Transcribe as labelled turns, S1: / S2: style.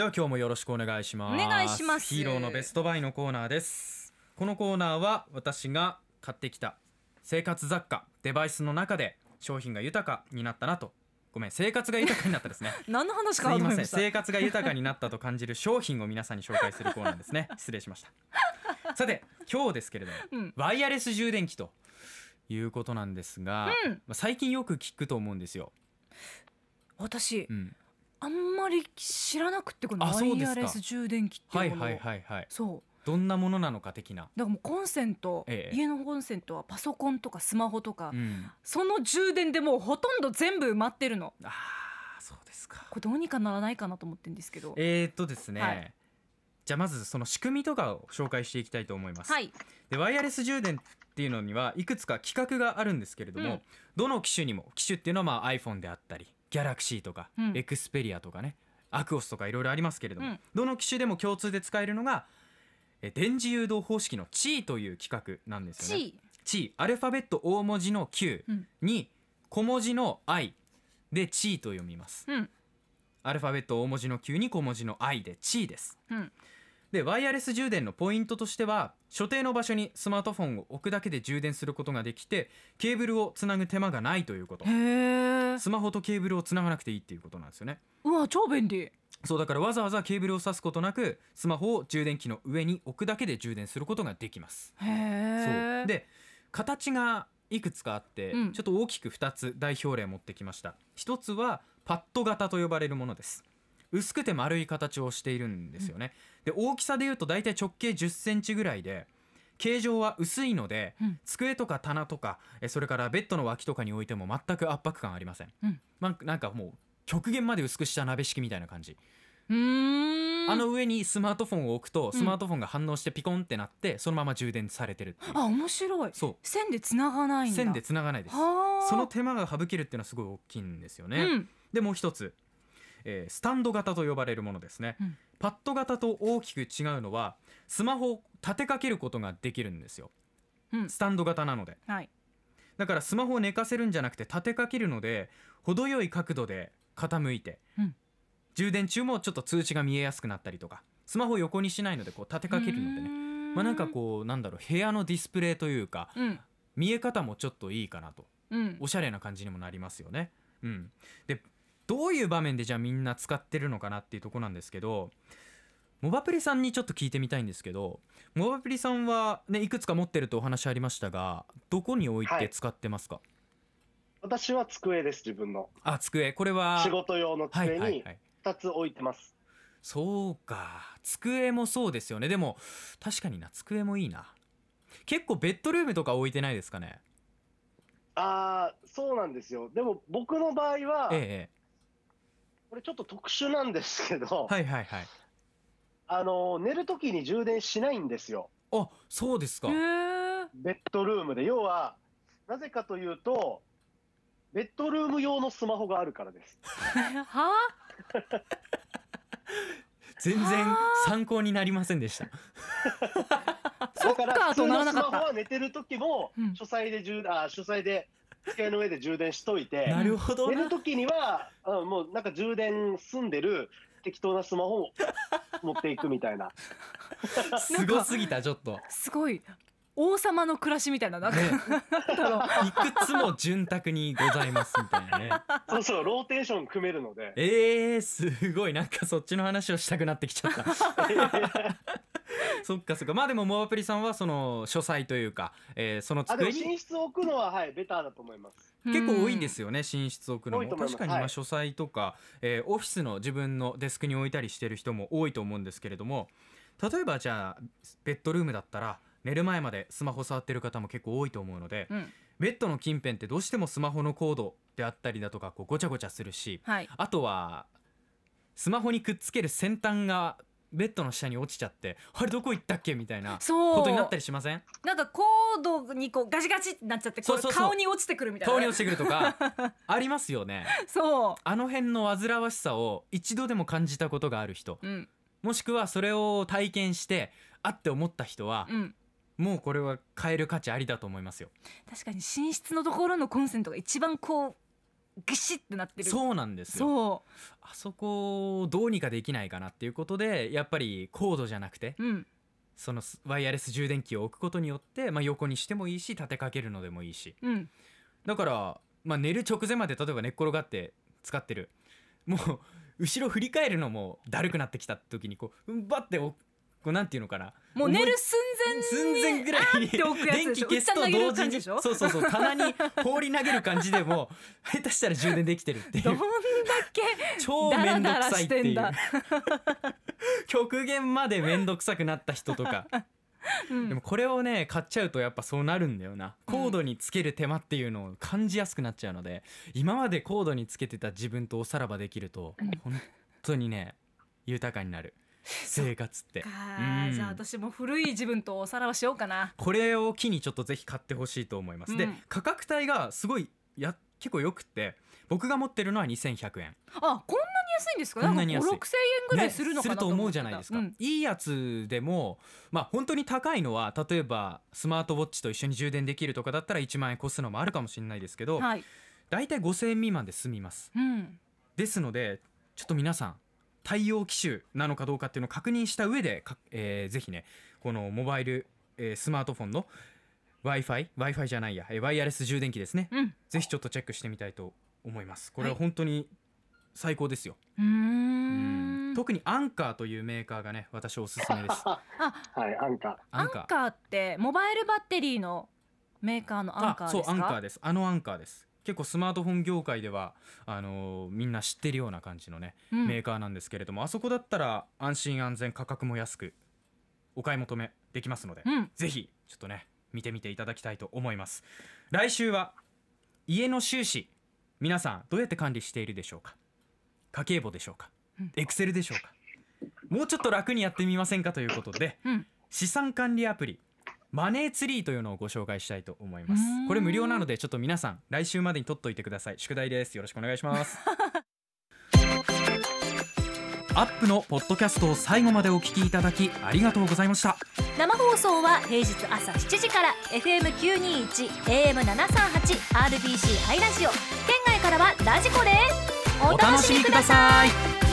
S1: では今日もよろしくお願いします。
S2: お願いします。
S1: ヒーローのベストバイのコーナーです。このコーナーは私が買ってきた生活雑貨デバイスの中で商品が豊かになったなと。ごめん生活が豊かになったですね。
S2: 何の話
S1: す
S2: かないと
S1: ません生活が豊かになったと感じる商品を皆さんに紹介するコーナーです。ね失礼しました。さて今日ですけれども
S2: うん。
S1: ワイヤレス充電器ということなんですが、
S2: うん。
S1: まあ最近よく聞くと思うんですよ、
S2: 私
S1: うん、
S2: あんまり知らなくってこのワ
S1: あそうですか。
S2: イヤレス充電器って
S1: はいいうはいはいはい
S2: そう。
S1: どんなものなのか的な、
S2: だからもうコンセント、
S1: ええ。
S2: 家のコンセントはパソコンとかスマホとか、
S1: うん、
S2: その充電でもうほとんど全部埋まってるの。
S1: あーそうですか。
S2: これどうにかならないかなと思ってるんですけど。
S1: えー、っとですね、
S2: はい。
S1: じゃあまずその仕組みとかを紹介していきたいと思います、
S2: はい。
S1: でワイヤレス充電っていうのにはいくつか規格があるんですけれども、
S2: うん。
S1: どの機種にも機種っていうのはまあ iPhone であったり Galaxy とか、
S2: うん。
S1: エクスペリアとかねアクオスとかいろいろありますけれども、
S2: うん。
S1: どの機種でも共通で使えるのがえ電磁誘導方式の Qi という規格なんですよね。Qi アルファベット大文字の Q
S2: うん。
S1: に小文字の I で Qi と読みます。
S2: うん。
S1: アルファベット大文字の Q に小文字の I で Qi です。
S2: うん
S1: でワイヤレス充電のポイントとしては所定の場所にスマートフォンを置くだけで充電することができてケーブルをつなぐ手間がないということ。スマホとケーブルをつながなくていいっていうことなんですよね。
S2: うわ超便利。
S1: そうだからわざわざケーブルを挿すことなくスマホを充電器の上に置くだけで充電することができます。
S2: へえ
S1: そう。で形がいくつかあって、
S2: うん。
S1: ちょっと大きく2つ代表例持ってきました。一つはパッド型と呼ばれるものです薄くて丸い形をしているんですよね、で大きさでいうと大体直径1 0センチぐらいで形状は薄いので、
S2: うん。
S1: 机とか棚とかえそれからベッドの脇とかに置いても全く圧迫感ありません、
S2: うん。
S1: まあ、なんかもう極限まで薄くした鍋敷きみたいな感じ、あの上にスマートフォンを置くと
S2: うん。
S1: スマートフォンが反応してピコンってなってそのまま充電されてるって
S2: あ面白い。
S1: そう。
S2: 線で繋がないんだ。
S1: 線でつながないです。
S2: はあ。
S1: その手間が省けるっていうのはすごい大きいんですよね、
S2: うん。
S1: でもう一つ、えースタンド型と呼ばれるものですね、
S2: うん。
S1: パッド型と大きく違うのはスマホを立てかけることができるんですよ。
S2: うん。
S1: スタンド型なので。
S2: はい。
S1: だからスマホを寝かせるんじゃなくて立てかけるので程よい角度で傾いて、
S2: うん。
S1: 充電中もちょっと通知が見えやすくなったりとかスマホを横にしないのでこう立てかけるのでね。
S2: ね
S1: まあなんかこうなんだろう部屋のディスプレイというか
S2: うん。
S1: 見え方もちょっといいかなと。
S2: うん。
S1: おしゃれな感じにもなりますよね。うん、でどういう場面でじゃあみんな使ってるのかなっていうとこなんですけどモバプリさんにちょっと聞いてみたいんですけどモバプリさんは、ね、いくつか持ってるとお話ありましたがどこに置いて使ってますか、
S3: 私は机です、自分の。
S1: あ机。これは
S3: 仕事用の
S1: はい
S3: 机に
S1: はいはい
S3: 2つ置いてます。
S1: そうか。机もそうですよね。でも確かにな机もいいな。結構ベッドルームとか置いてないですかね？
S3: ああ、そうなんですよ。でも僕の場合は、
S1: ええ
S3: これちょっと特殊なんですけど、
S1: はいはいはい。
S3: あの寝るときに充電しないんですよ。
S1: あそうですか。
S3: ベッドルームで。要は、なぜかというと、ベッドルーム用のスマホがあるからです。
S2: は？
S1: 全然
S2: は？
S1: 参考になりませんでした。
S2: そっか
S3: だから、普通
S2: となら
S3: のスマホは寝てる時も
S2: うん、
S3: 書斎で充あ書斎で、机の上で充電しといて、
S1: なるほどな。
S3: 寝る時には、うん、もうなんか充電済んでる適当なスマホを持っていくみたいな。
S1: すごすぎたちょっと。
S2: すごい。王様の暮らしみたいななんか、
S1: ね。いくつも潤沢にございますみたいなね。
S3: そうそう、ローテーション組めるので。
S1: えー、すごい。なんかそっちの話をしたくなってきちゃった そっかそっか。まあでもモアプリさんはその書斎というか、えーその
S3: あ、でも
S1: 机に
S3: 寝室を置くのは、はい、ベターだと思います。
S1: 結構多いんですよね寝室置くの。も
S3: 多いと思います。
S1: 確かに
S3: はい。
S1: 今書斎とか、えーオフィスの自分のデスクに置いたりしてる人も多いと思うんですけれども例えばじゃあベッドルームだったら寝る前までスマホ触ってる方も結構多いと思うので、
S2: うん。
S1: ベッドの近辺ってどうしてもスマホのコードであったりだとかこうごちゃごちゃするし
S2: はい。
S1: あとはスマホにくっつける先端がベッドの下に落ちちゃってあれどこ行ったっけみたいなことになったりしません？
S2: なんかコードにこうガチガチってなっちゃって顔に落ちてくるみたいな。ね、
S1: 顔に落ちてくるとか ありますよね。
S2: そ
S1: あの辺の煩わしさを一度でも感じたことがある人
S2: ううん。
S1: もしくはそれを体験してあって思った人は
S2: うん。
S1: もうこれは変える価値ありだと思いますよ。
S2: 確かに寝室のところのコンセントが一番こうギシってなってる。
S1: そうなんですよ。
S2: そ
S1: あそこをどうにかできないかなっていうことでやっぱりコードじゃなくて
S2: ううん。
S1: そのワイヤレス充電器を置くことによって、まあ、横にしてもいいし立てかけるのでもいいし。
S2: うん。
S1: だから、まあ、寝る直前まで例えば寝っ転がって使ってる。もう後ろ振り返るのもだるくなってきた時にこううんバッておこうなんていうのかな。
S2: もう寝る寸前に
S1: 寸前ぐらいに電気消すと同時にそうそうそう棚に 放り投げる感じでも下手したら充電できてるってい
S2: どんだ
S1: う
S2: け
S1: 超めんどくさいっていう。極限までめんどくさくなった人とか。
S2: うん。
S1: でもこれをね買っちゃうとやっぱそうなるんだよな。
S2: うん
S1: コードにつける手間っていうのを感じやすくなっちゃうので今までコードにつけてた自分とおさらばできると
S2: うん
S1: 本当にね豊かになる生活って。
S2: か
S1: うん。
S2: じゃあ私も古い自分とおさらばしようかな。
S1: これを機にちょっとぜひ買ってほしいと思います、で
S2: うん。
S1: 価格帯がすごいや結構よくって僕が持ってるのは2100円。
S2: あこんなに安いんですか？
S1: こんなに安い。
S2: んか5 6千円ぐらいするのかな
S1: ねすると思うじゃないですか、
S2: うん。
S1: いいやつでもまあ本当に高いのは例えばスマートウォッチと一緒に充電できるとかだったら1万円越すのもあるかもしれないですけど、
S2: はい。
S1: 大体5000円未満で済みます。
S2: うん。
S1: ですのでちょっと皆さん対応機種なのかどうかっていうのを確認した上でか、えーぜひねこのモバイル、えースマートフォンの w i f i w i f i じゃないや、えーワイヤレス充電器ですね。
S2: うん。
S1: ぜひちょっとチェックしてみたいと思います。これは
S2: はい
S1: 本当に最高ですよ、
S2: うー
S1: うん。
S2: ん
S1: 特にアンカーというメーカーがね私おすすめです。
S3: はい、アンカ
S2: アンカーってモバイルバッテリーのメーカーのアンカーですか？
S1: あそうアンカーです。あのアンカーです結構スマートフォン業界ではあのーみんな知ってるような感じのね、
S2: うん。
S1: メーカーなんですけれどもあそこだったら安心安全価格も安くお買い求めできますので、
S2: うん。
S1: ぜひちょっとね見てみていただきたいと思います。来週は家の収支皆さんどうやって管理しているでしょうか？家計簿でしょうか？
S2: うん。
S1: エクセルでしょうか？もうちょっと楽にやってみませんか？ということで
S2: うん。
S1: 資産管理アプリマネーツリーというのをご紹介したいと思います。これ無料なのでちょっと皆さん来週までに取っといてください。宿題です。よろしくお願いします。アップのポッドキャストを最後までお聞きいただきありがとうございました。
S2: 生放送は平日朝7時から FM921 AM738 RBC ハイラジオ。県外からはラジコです。
S1: お楽しみください